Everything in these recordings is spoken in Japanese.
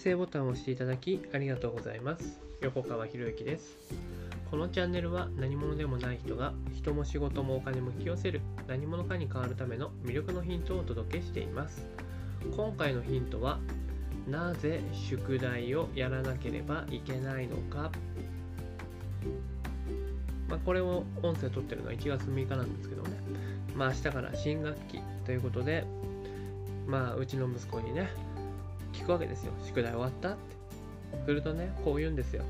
生ボタンを押していただきありがとうございます。横川博之です。このチャンネルは何者でもない人が人も仕事もお金も引き寄せる何者かに変わるための魅力のヒントをお届けしています。今回のヒントはなぜ宿題をやらなければいけないのか。まあ、これを音声撮ってるのは1月6日なんですけどね。まあ明日から新学期ということでまあうちの息子にねくわけですよ。宿題終わったって。するとねこう言うんですよ。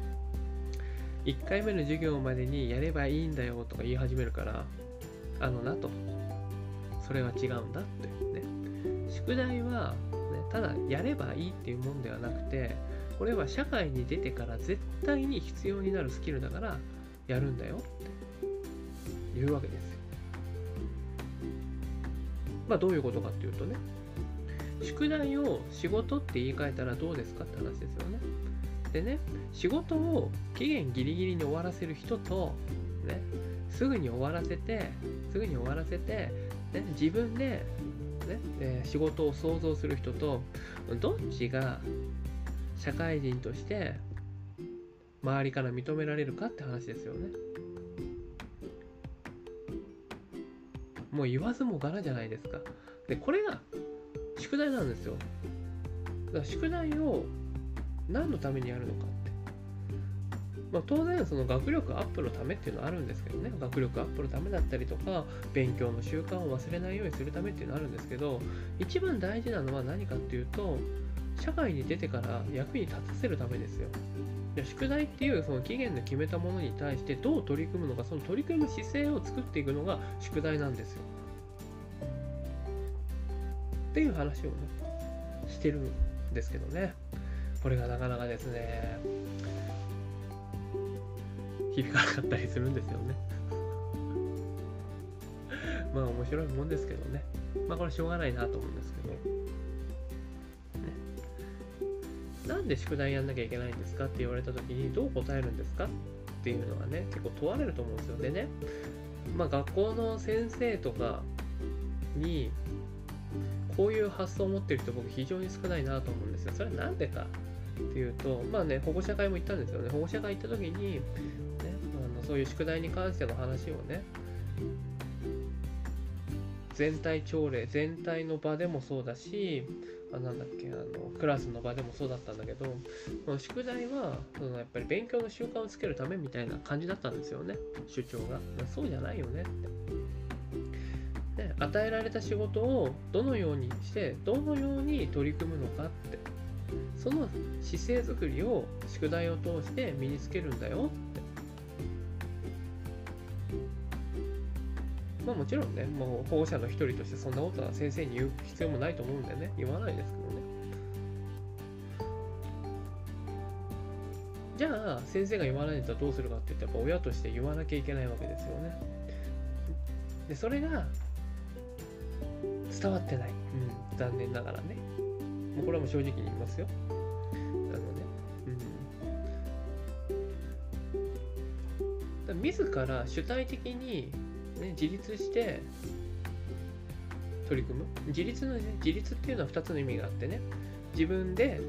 1回目の授業までにやればいいんだよとか言い始めるからあのなと。それは違うんだって。ね。宿題は、ね、ただやればいいっていうもんではなくてこれは社会に出てから絶対に必要になるスキルだからやるんだよって言うわけですよ。まあどういうことかっていうとね宿題を仕事って言い換えたらどうですかって話ですよね。でね、仕事を期限ギリギリに終わらせる人と、ね、すぐに終わらせて、すぐに終わらせて、ね、自分で、ねえ、仕事を想像する人と、どっちが社会人として周りから認められるかって話ですよね。もう言わずもがなじゃないですか。で、これが宿題なんですよ。だから宿題を何のためにやるのかって。まあ、当然その学力アップのためっていうのはあるんですけどね学力アップのためだったりとか勉強の習慣を忘れないようにするためっていうのはあるんですけど一番大事なのは何かっていうと社会に出てから役に立たせるためですよ宿題っていうその期限の決めたものに対してどう取り組むのかその取り組む姿勢を作っていくのが宿題なんですよっていう話をねしてるんですけどね。これがなかなかですね響かなかったりするんですよね。まあ面白いもんですけどね。まあこれしょうがないなと思うんですけど、ね、なんで宿題やんなきゃいけないんですかって言われた時にどう答えるんですか？っていうのはね結構問われると思うんですよ。でね。まあ学校の先生とかにこういう発想を持ってる人僕非常に少ないなと思うんですよ。それは何でかっていうと、まあね、保護者会も行ったんですよね。保護者会行った時に、ね、あのそういう宿題に関しての話をね、全体朝礼、全体の場でもそうだし、あなんだっけあのクラスの場でもそうだったんだけど宿題はそのやっぱり勉強の習慣をつけるためみたいな感じだったんですよね主張がそうじゃないよねって与えられた仕事をどのようにしてどのように取り組むのかって。その姿勢づくりを宿題を通して身につけるんだよって。まあもちろんねもう保護者の一人としてそんなことは先生に言う必要もないと思うんでね。言わないですけどね。じゃあ先生が言わないんだったらどうするかって言ったら親として言わなきゃいけないわけですよね。でそれが伝わってない、うん、残念ながらね。もうこれはもう正直に言いますよ。あのねうん。自ら主体的に、ね、自立して取り組む。自立の、ね、自立っていうのは2つの意味があってね。自分で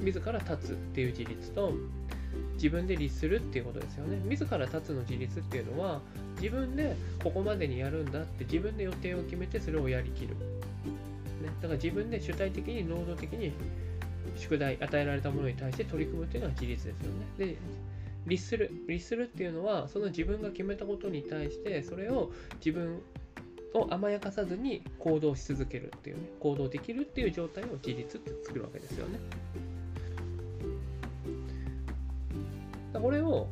自ら立つっていう自立と自分で律するっていうことですよね。自ら立つの自立っていうのは自分でここまでにやるんだって自分で予定を決めてそれをやりきる、ね、だから自分で主体的に能動的に宿題与えられたものに対して取り組むっていうのは自立ですよね。で律する律するっていうのはその自分が決めたことに対してそれを自分を甘やかさずに行動し続けるっていうね行動できるっていう状態を自立って作るわけですよね。これを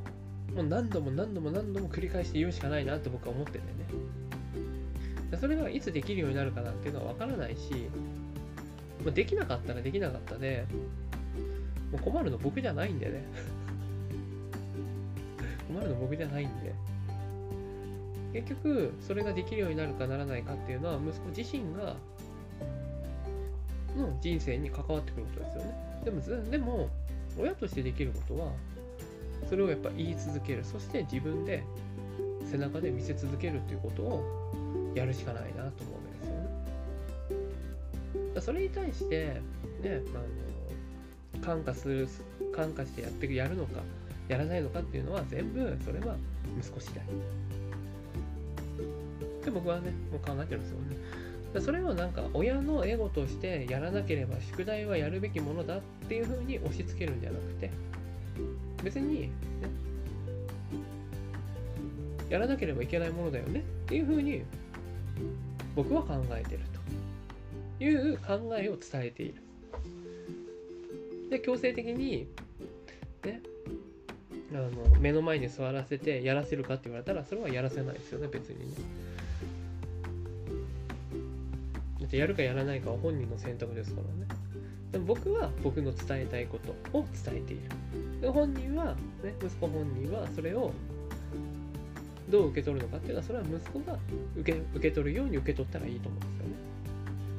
もう何度も何度も何度も繰り返して言うしかないなって僕は思っててね。それがいつできるようになるかなんていうのは分からないし、まあ、できなかったらできなかったで、もう困るの僕じゃないんでね。困るの僕じゃないんで。結局、それができるようになるかならないかっていうのは、息子自身が、の人生に関わってくることですよね。でも、でも、親としてできることは、それをやっぱ言い続ける。そして自分で背中で見せ続けるっていうことをやるしかないなと思うわけですよね。それに対してね、あの感化する感化してやってやるのかやらないのかっていうのは全部それは息子次第。で僕はねもう考えてるんですよね。それをなんか親のエゴとしてやらなければ宿題はやるべきものだっていうふうに押し付けるんじゃなくて別に、ね、やらなければいけないものだよねっていうふうに僕は考えてるという考えを伝えている。で強制的にねあの目の前に座らせてやらせるかって言われたらそれはやらせないですよね別にね。だってやるかやらないかは本人の選択ですからね。でも僕は僕の伝えたいことを伝えている。で本人は、ね、息子本人はそれをどう受け取るのかっていうのはそれは息子が受け受け取るように受け取ったらいいと思うんですよね。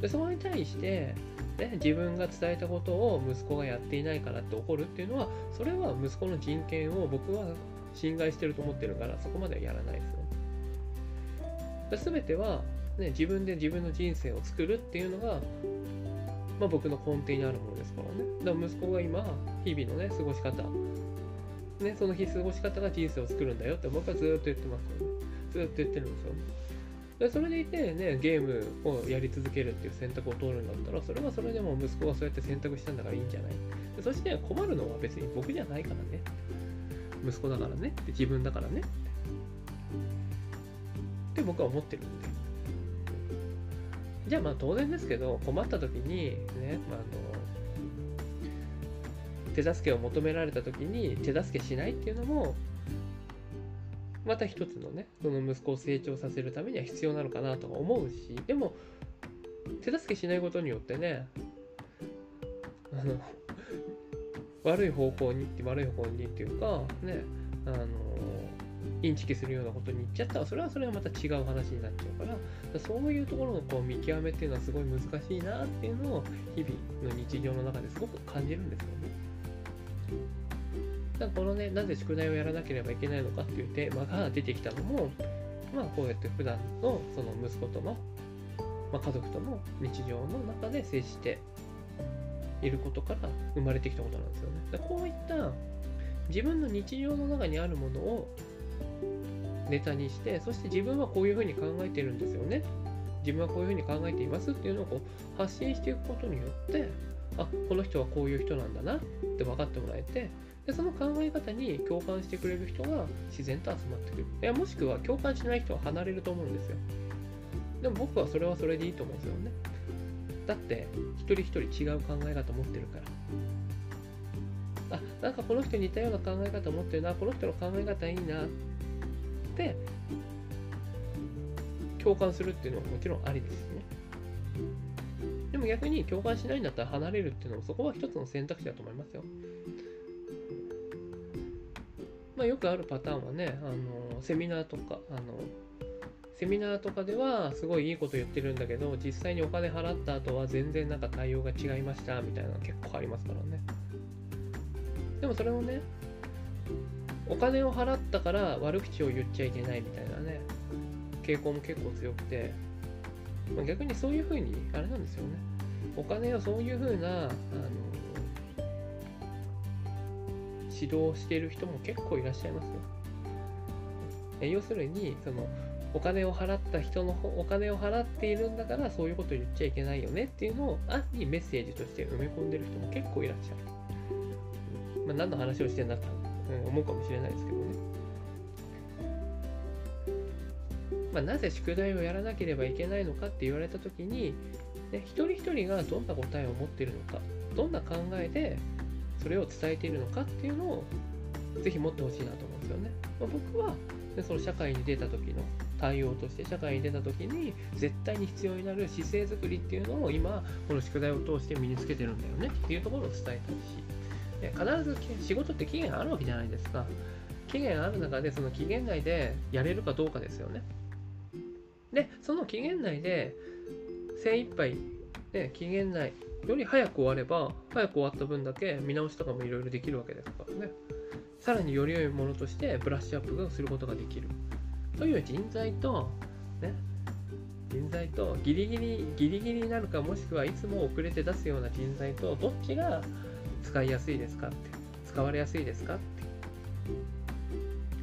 でそこに対してね、自分が伝えたことを息子がやっていないからって怒るっていうのはそれは息子の人権を僕は侵害してると思ってるからそこまではやらないですよ。で全ては、ね、自分で自分の人生を作るっていうのが、まあ、僕の根底にあるものですからね。だから息子が今日々のね過ごし方ね、その日過ごし方が人生を作るんだよって僕はずっと言ってますよね。ずっと言ってるんですよ。でそれでいてね、ゲームをやり続けるっていう選択を通るんだったら、それはそれでも息子がそうやって選択したんだからいいんじゃない？でそして困るのは別に僕じゃないからね。息子だからねって自分だからねって僕は思ってるんで。じゃあまあ当然ですけど、困った時にね、まあ、あの手助けを求められた時に手助けしないっていうのもまた一つのねその息子を成長させるためには必要なのかなとか思うしでも手助けしないことによってねあの悪い方向にって悪い方向にっていうかねあのインチキするようなことに言っちゃったらそれはそれはまた違う話になっちゃうからそういうところのこう見極めっていうのはすごい難しいなっていうのを日々の日常の中ですごく感じるんですよね。だこのね、なぜ宿題をやらなければいけないのかっていうテーマが出てきたのも、まあこうやって普段のその息子との、まあ、家族との日常の中で接していることから生まれてきたことなんですよね。だこういった自分の日常の中にあるものをネタにして、そして自分はこういうふうに考えてるんですよね。自分はこういうふうに考えていますっていうのをこう発信していくことによって、あこの人はこういう人なんだなって分かってもらえてでその考え方に共感してくれる人が自然と集まってくる。いやもしくは共感しない人は離れると思うんですよ。でも僕はそれはそれでいいと思うんですよね。だって一人一人違う考え方持ってるから。あなんかこの人似たような考え方持ってるなこの人の考え方いいなて共感するっていうのはもちろんありですねでも逆に共感しないんだったら離れるっていうのもそこは一つの選択肢だと思いますよ。まあ、よくあるパターンはね、あのセミナーとか、あのセミナーとかではすごいいいこと言ってるんだけど、実際にお金払った後は全然なんか対応が違いましたみたいなの結構ありますからね。でもそれをね、お金を払ったから悪口を言っちゃいけないみたいなね、傾向も結構強くて、まあ、逆にそういうふうに、あれなんですよね。お金をそういうふうな、あの、指導してる人も結構いらっしゃいますよ。要するに、その、お金を払った人のお金を払っているんだからそういうこと言っちゃいけないよねっていうのを暗にメッセージとして埋め込んでる人も結構いらっしゃる。まあ、何の話をしてんだと思うかもしれないですけどね。まあ、なぜ宿題をやらなければいけないのかって言われた時に、ね、一人一人がどんな答えを持っているのかどんな考えでそれを伝えているのかっていうのをぜひ持ってほしいなと思うんですよね。まあ、僕はでその社会に出た時の対応として社会に出た時に絶対に必要になる姿勢づくりっていうのを今この宿題を通して身につけてるんだよねっていうところを伝えたいし必ず仕事って期限あるわけじゃないですか期限ある中でその期限内でやれるかどうかですよねで、その期限内で精一杯、ね、期限内より早く終われば、早く終わった分だけ見直しとかもいろいろできるわけですからね。さらにより良いものとしてブラッシュアップをすることができる。という人材と、ね、人材とギリギリ、ギリギリになるか、もしくはいつも遅れて出すような人材と、どっちが使いやすいですかって。使われやすいですかって。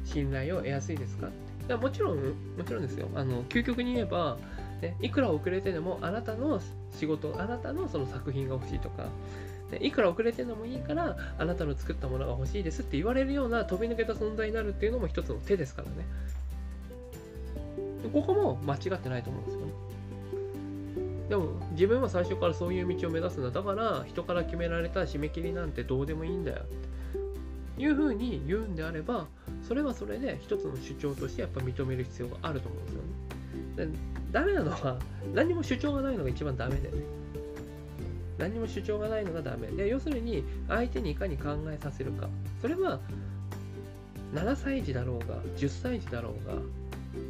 信頼を得やすいですかって。もちろんもちろんですよ。あの究極に言えば、ね、いくら遅れてでもあなたの仕事あなたのその作品が欲しいとかいくら遅れてでもいいからあなたの作ったものが欲しいですって言われるような飛び抜けた存在になるっていうのも一つの手ですからね。ここも間違ってないと思うんですよね。でも自分は最初からそういう道を目指すんだ。だから人から決められた締め切りなんてどうでもいいんだよ。っていうふうに言うんであればそれはそれで一つの主張としてやっぱ認める必要があると思うんですよね。でダメなのは何も主張がないのが一番ダメで。ね何も主張がないのがダメ。で要するに相手にいかに考えさせるか。それは7歳児だろうが10歳児だろうが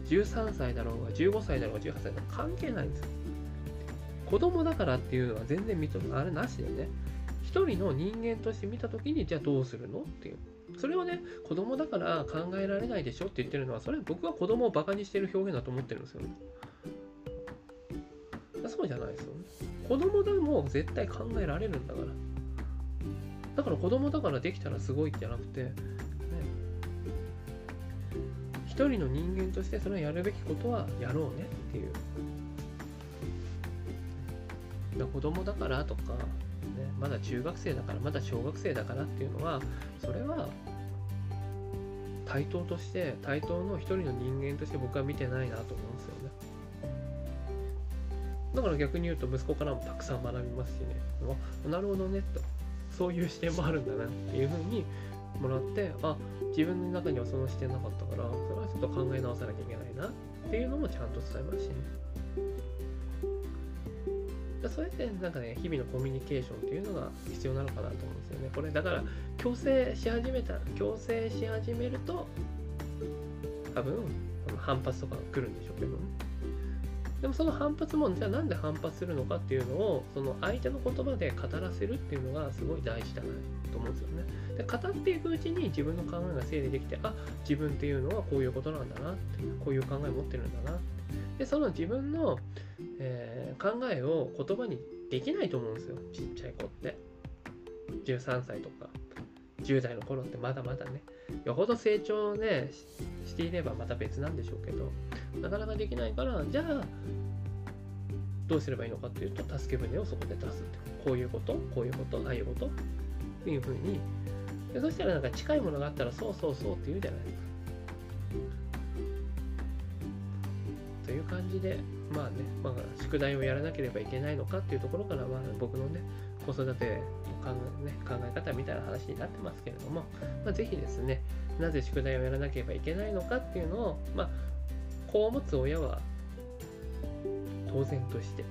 13歳だろうが15歳だろうが18歳だろうが関係ないんですよ。子供だからっていうのは全然認めあれなしでね。一人の人間として見た時にじゃあどうするのっていう。それをね子供だから考えられないでしょって言ってるのはそれ僕は子供をバカにしてる表現だと思ってるんですよね。そうじゃないですよね。子供でも絶対考えられるんだから。だから子供だからできたらすごいじゃなくて、一人の人間としてそれをやるべきことはやろうねっていう。子供だからとか、ね、まだ中学生だからまだ小学生だからっていうのはそれは対等として対等の一人の人間として僕は見てないなと思うんですよね。だから逆に言うと息子からもたくさん学びますしね。なるほどねと。そういう視点もあるんだなっていうふうにもらってあ自分の中にはその視点なかったからそれはちょっと考え直さなきゃいけないなっていうのもちゃんと伝えますしね。そうやってなんかね日々のコミュニケーションっていうのが必要なのかなと思うんですよね。これだから強制し始めた強制し始めると多分反発とか来るんでしょうけど。ねでもその反発もじゃあなんで反発するのかっていうのをその相手の言葉で語らせるっていうのがすごい大事だなと思うんですよね。で語っていくうちに自分の考えが整理できてあ自分っていうのはこういうことなんだなってこういう考え持ってるんだなでその自分の、えー、考えを言葉にできないと思うんですよ。ちっちゃい子って。13歳とか。10代の頃ってまだまだね。よほど成長ねしていればまた別なんでしょうけど。なかなかできないからじゃあどうすればいいのかっていうと助け舟をそこで出すって。こういうことこういうことああいうこと。っていうふうに。でそしたらなんか近いものがあったらそうそうそうって言うじゃないですか。という感じでまあね、まあ、宿題をやらなければいけないのかっていうところから、まあ、僕のね子育ての考え,、ね、考え方みたいな話になってますけれども、まあ、ぜひですねなぜ宿題をやらなければいけないのかっていうのを、まあ、子を持つ親は当然として、ね、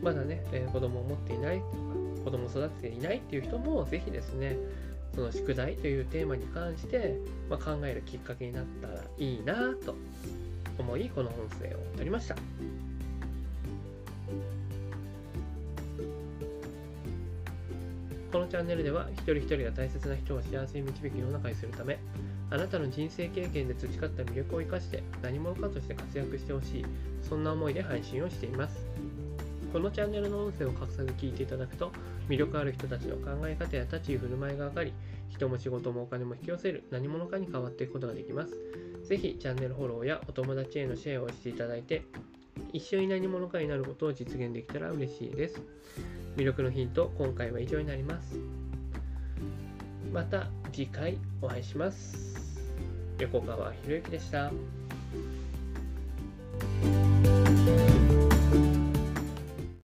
まだね、えー、子供を持っていないとか子供を育てていないっていう人もぜひですねその宿題というテーマに関して、まあ、考えるきっかけになったらいいなと思いこの音声を撮りました。このチャンネルでは一人一人が大切な人を幸せに導く世の中にするためあなたの人生経験で培った魅力を生かして何者かとして活躍してほしいそんな思いで配信をしています。このチャンネルの音声を隠さず聞いていただくと魅力ある人たちの考え方や立ち居振る舞いが分かり人も仕事もお金も引き寄せる何者かに変わっていくことができます。ぜひチャンネルフォローやお友達へのシェアをしていただいて一緒に何者かになることを実現できたら嬉しいです。魅力のヒント今回は以上になります。また次回お会いします。横川博之でした。